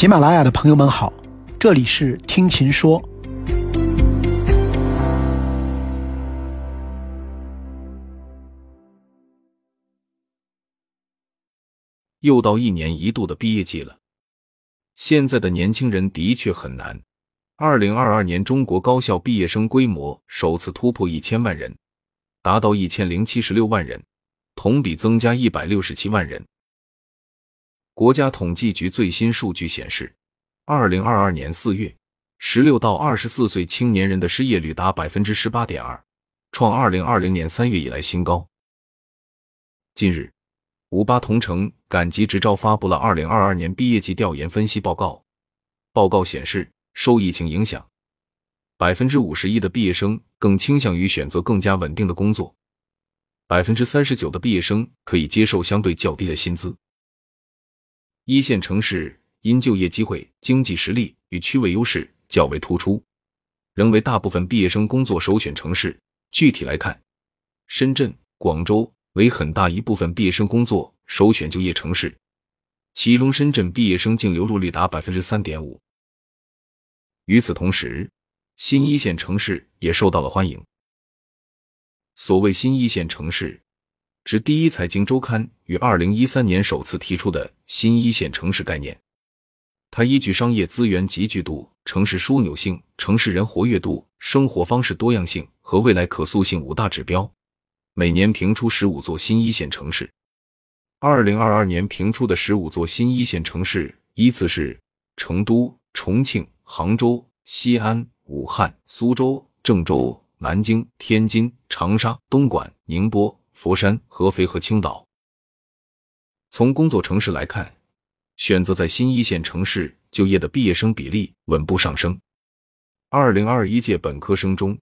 喜马拉雅的朋友们好，这里是听琴说。又到一年一度的毕业季了，现在的年轻人的确很难。二零二二年，中国高校毕业生规模首次突破一千万人，达到一千零七十六万人，同比增加一百六十七万人。国家统计局最新数据显示，二零二二年四月，十六到二十四岁青年人的失业率达百分之十八点二，创二零二零年三月以来新高。近日，五八同城赶集执照发布了二零二二年毕业季调研分析报告。报告显示，受疫情影响，百分之五十一的毕业生更倾向于选择更加稳定的工作，百分之三十九的毕业生可以接受相对较低的薪资。一线城市因就业机会、经济实力与区位优势较为突出，仍为大部分毕业生工作首选城市。具体来看，深圳、广州为很大一部分毕业生工作首选就业城市，其中深圳毕业生净流入率达百分之三点五。与此同时，新一线城市也受到了欢迎。所谓新一线城市。指第一财经周刊于二零一三年首次提出的新一线城市概念。它依据商业资源集聚度、城市枢纽性、城市人活跃度、生活方式多样性和未来可塑性五大指标，每年评出十五座新一线城市。二零二二年评出的十五座新一线城市依次是成都、重庆、杭州、西安、武汉、苏州、郑州、南京、天津、长沙、东莞、宁波。佛山、合肥和青岛。从工作城市来看，选择在新一线城市就业的毕业生比例稳步上升。二零二一届本科生中，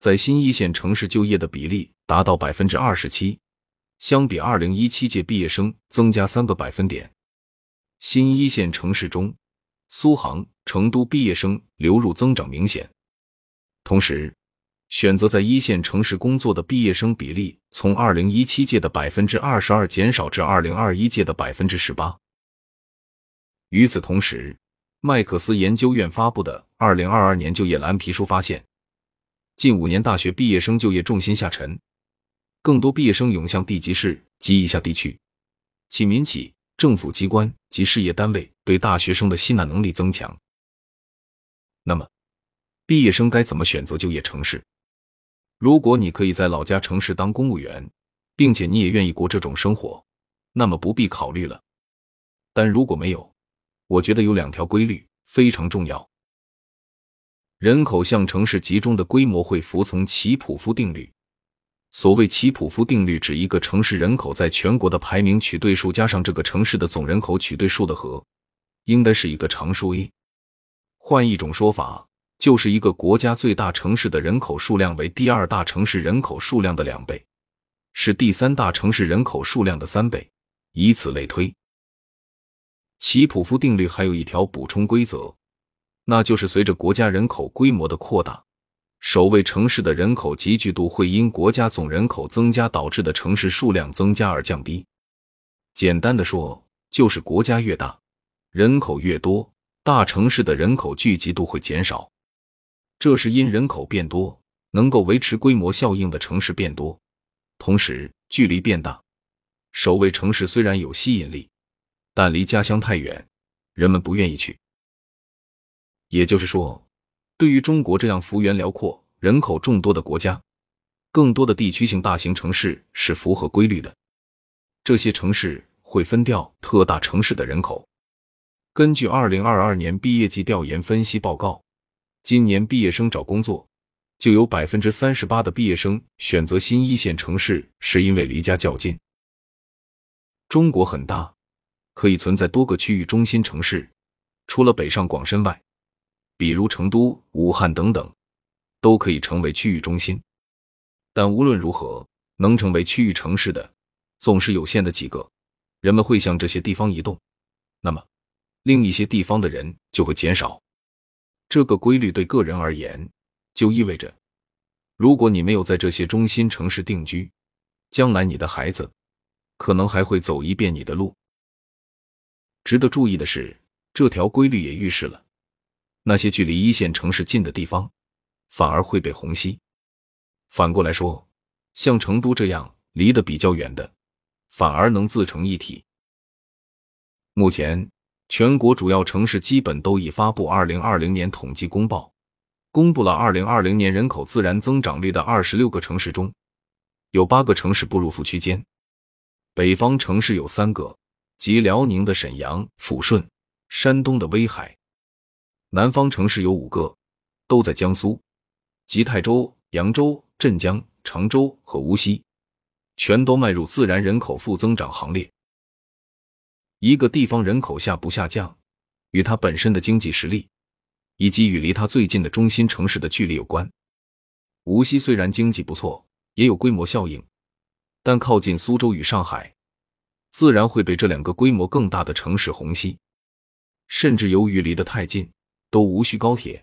在新一线城市就业的比例达到百分之二十七，相比二零一七届毕业生增加三个百分点。新一线城市中，苏杭、成都毕业生流入增长明显，同时。选择在一线城市工作的毕业生比例从二零一七届的百分之二十二减少至二零二一届的百分之十八。与此同时，麦克斯研究院发布的《二零二二年就业蓝皮书》发现，近五年大学毕业生就业重心下沉，更多毕业生涌向地级市及以下地区，其民企、政府机关及事业单位对大学生的吸纳能力增强。那么，毕业生该怎么选择就业城市？如果你可以在老家城市当公务员，并且你也愿意过这种生活，那么不必考虑了。但如果没有，我觉得有两条规律非常重要：人口向城市集中的规模会服从齐普夫定律。所谓齐普夫定律，指一个城市人口在全国的排名取对数加上这个城市的总人口取对数的和，应该是一个常数 a。换一种说法。就是一个国家最大城市的人口数量为第二大城市人口数量的两倍，是第三大城市人口数量的三倍，以此类推。齐普夫定律还有一条补充规则，那就是随着国家人口规模的扩大，首位城市的人口集聚度会因国家总人口增加导致的城市数量增加而降低。简单的说，就是国家越大，人口越多，大城市的人口聚集度会减少。这是因人口变多，能够维持规模效应的城市变多，同时距离变大。首位城市虽然有吸引力，但离家乡太远，人们不愿意去。也就是说，对于中国这样幅员辽阔、人口众多的国家，更多的地区性大型城市是符合规律的。这些城市会分掉特大城市的人口。根据二零二二年毕业季调研分析报告。今年毕业生找工作，就有百分之三十八的毕业生选择新一线城市，是因为离家较近。中国很大，可以存在多个区域中心城市，除了北上广深外，比如成都、武汉等等，都可以成为区域中心。但无论如何，能成为区域城市的，总是有限的几个，人们会向这些地方移动，那么另一些地方的人就会减少。这个规律对个人而言，就意味着，如果你没有在这些中心城市定居，将来你的孩子可能还会走一遍你的路。值得注意的是，这条规律也预示了，那些距离一线城市近的地方，反而会被虹吸。反过来说，像成都这样离得比较远的，反而能自成一体。目前，全国主要城市基本都已发布二零二零年统计公报，公布了二零二零年人口自然增长率的二十六个城市中，有八个城市步入负区间。北方城市有三个，即辽宁的沈阳、抚顺，山东的威海；南方城市有五个，都在江苏，即泰州、扬州。镇江、常州和无锡，全都迈入自然人口负增长行列。一个地方人口下不下降，与它本身的经济实力，以及与离它最近的中心城市的距离有关。无锡虽然经济不错，也有规模效应，但靠近苏州与上海，自然会被这两个规模更大的城市虹吸。甚至由于离得太近，都无需高铁、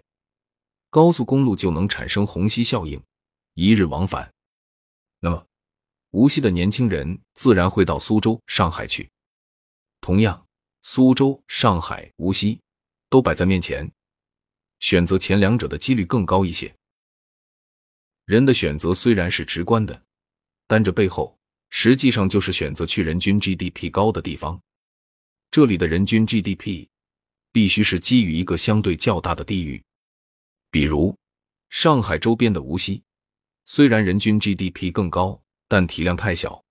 高速公路就能产生虹吸效应。一日往返，那么无锡的年轻人自然会到苏州、上海去。同样，苏州、上海、无锡都摆在面前，选择前两者的几率更高一些。人的选择虽然是直观的，但这背后实际上就是选择去人均 GDP 高的地方。这里的人均 GDP 必须是基于一个相对较大的地域，比如上海周边的无锡。虽然人均 GDP 更高，但体量太小。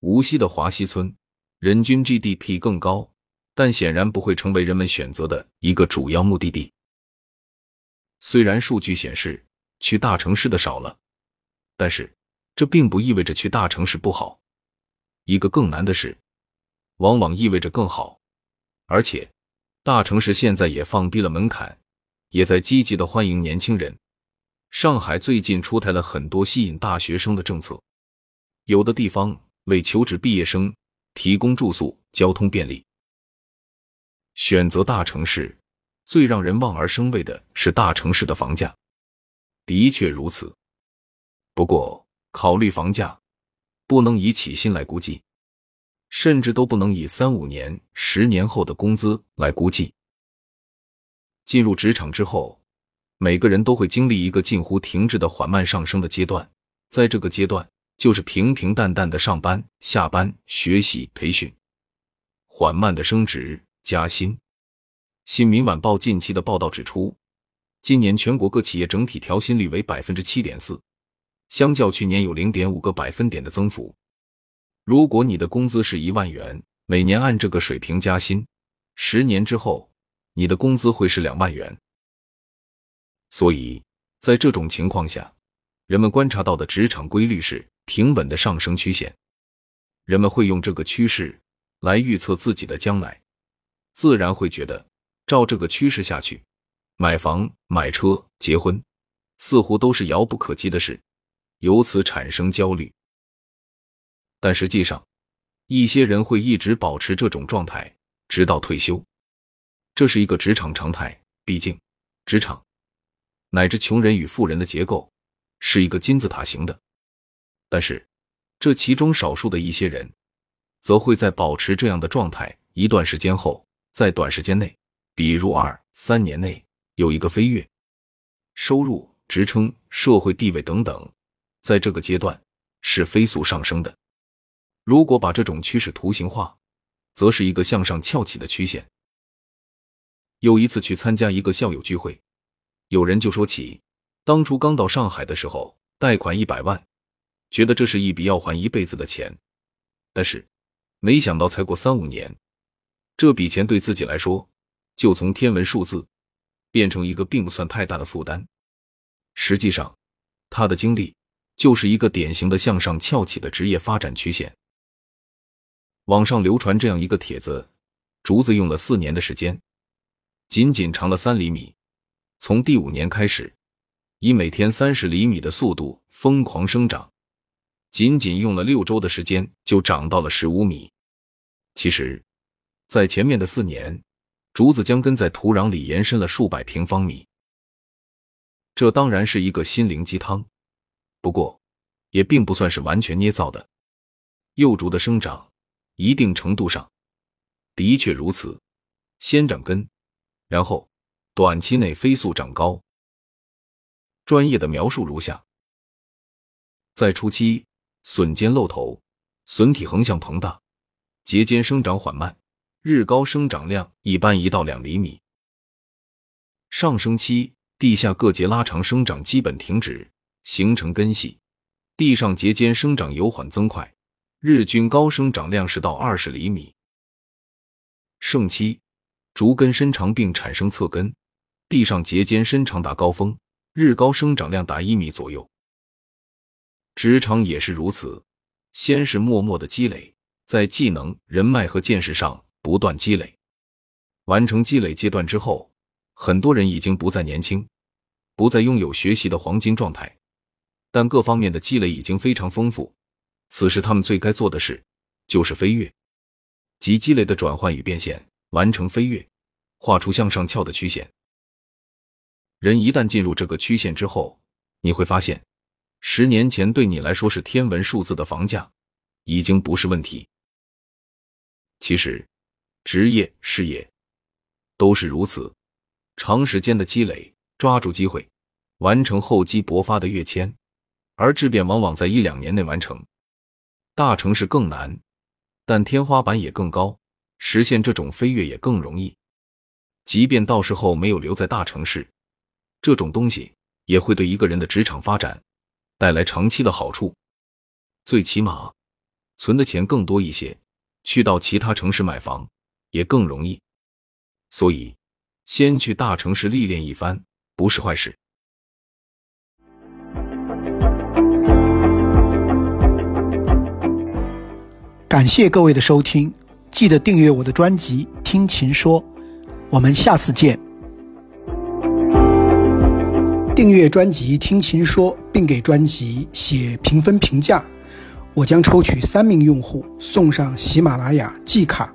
无锡的华西村人均 GDP 更高，但显然不会成为人们选择的一个主要目的地。虽然数据显示去大城市的少了，但是这并不意味着去大城市不好。一个更难的是，往往意味着更好。而且，大城市现在也放低了门槛，也在积极的欢迎年轻人。上海最近出台了很多吸引大学生的政策，有的地方为求职毕业生提供住宿、交通便利。选择大城市，最让人望而生畏的是大城市的房价，的确如此。不过，考虑房价，不能以起薪来估计，甚至都不能以三五年、十年后的工资来估计。进入职场之后。每个人都会经历一个近乎停滞的缓慢上升的阶段，在这个阶段，就是平平淡淡的上班、下班、学习、培训，缓慢的升职加薪。新民晚报近期的报道指出，今年全国各企业整体调薪率为百分之七点四，相较去年有零点五个百分点的增幅。如果你的工资是一万元，每年按这个水平加薪，十年之后，你的工资会是两万元。所以，在这种情况下，人们观察到的职场规律是平稳的上升曲线。人们会用这个趋势来预测自己的将来，自然会觉得照这个趋势下去，买房、买车、结婚似乎都是遥不可及的事，由此产生焦虑。但实际上，一些人会一直保持这种状态直到退休，这是一个职场常态。毕竟，职场。乃至穷人与富人的结构是一个金字塔形的，但是这其中少数的一些人，则会在保持这样的状态一段时间后，在短时间内，比如二三年内有一个飞跃，收入、职称、社会地位等等，在这个阶段是飞速上升的。如果把这种趋势图形化，则是一个向上翘起的曲线。有一次去参加一个校友聚会。有人就说起，当初刚到上海的时候，贷款一百万，觉得这是一笔要还一辈子的钱，但是没想到才过三五年，这笔钱对自己来说，就从天文数字变成一个并不算太大的负担。实际上，他的经历就是一个典型的向上翘起的职业发展曲线。网上流传这样一个帖子：竹子用了四年的时间，仅仅长了三厘米。从第五年开始，以每天三十厘米的速度疯狂生长，仅仅用了六周的时间就长到了十五米。其实，在前面的四年，竹子将根在土壤里延伸了数百平方米。这当然是一个心灵鸡汤，不过也并不算是完全捏造的。幼竹的生长，一定程度上的确如此，先长根，然后短期内飞速长高。专业的描述如下：在初期，笋尖露头，笋体横向膨大，节间生长缓慢，日高生长量一般一到两厘米。上升期，地下各节拉长生长基本停止，形成根系，地上节间生长由缓增快，日均高生长量十到二十厘米。盛期，竹根伸长并产生侧根，地上节间伸长达高峰，日高生长量达一米左右。职场也是如此，先是默默的积累，在技能、人脉和见识上不断积累，完成积累阶段之后，很多人已经不再年轻，不再拥有学习的黄金状态，但各方面的积累已经非常丰富。此时他们最该做的事就是飞跃。即积累的转换与变现，完成飞跃，画出向上翘的曲线。人一旦进入这个曲线之后，你会发现，十年前对你来说是天文数字的房价，已经不是问题。其实，职业、事业都是如此，长时间的积累，抓住机会，完成厚积薄发的跃迁，而质变往往在一两年内完成。大城市更难。但天花板也更高，实现这种飞跃也更容易。即便到时候没有留在大城市，这种东西也会对一个人的职场发展带来长期的好处。最起码，存的钱更多一些，去到其他城市买房也更容易。所以，先去大城市历练一番不是坏事。感谢各位的收听，记得订阅我的专辑《听琴说》，我们下次见。订阅专辑《听琴说》，并给专辑写评分评价，我将抽取三名用户送上喜马拉雅季卡。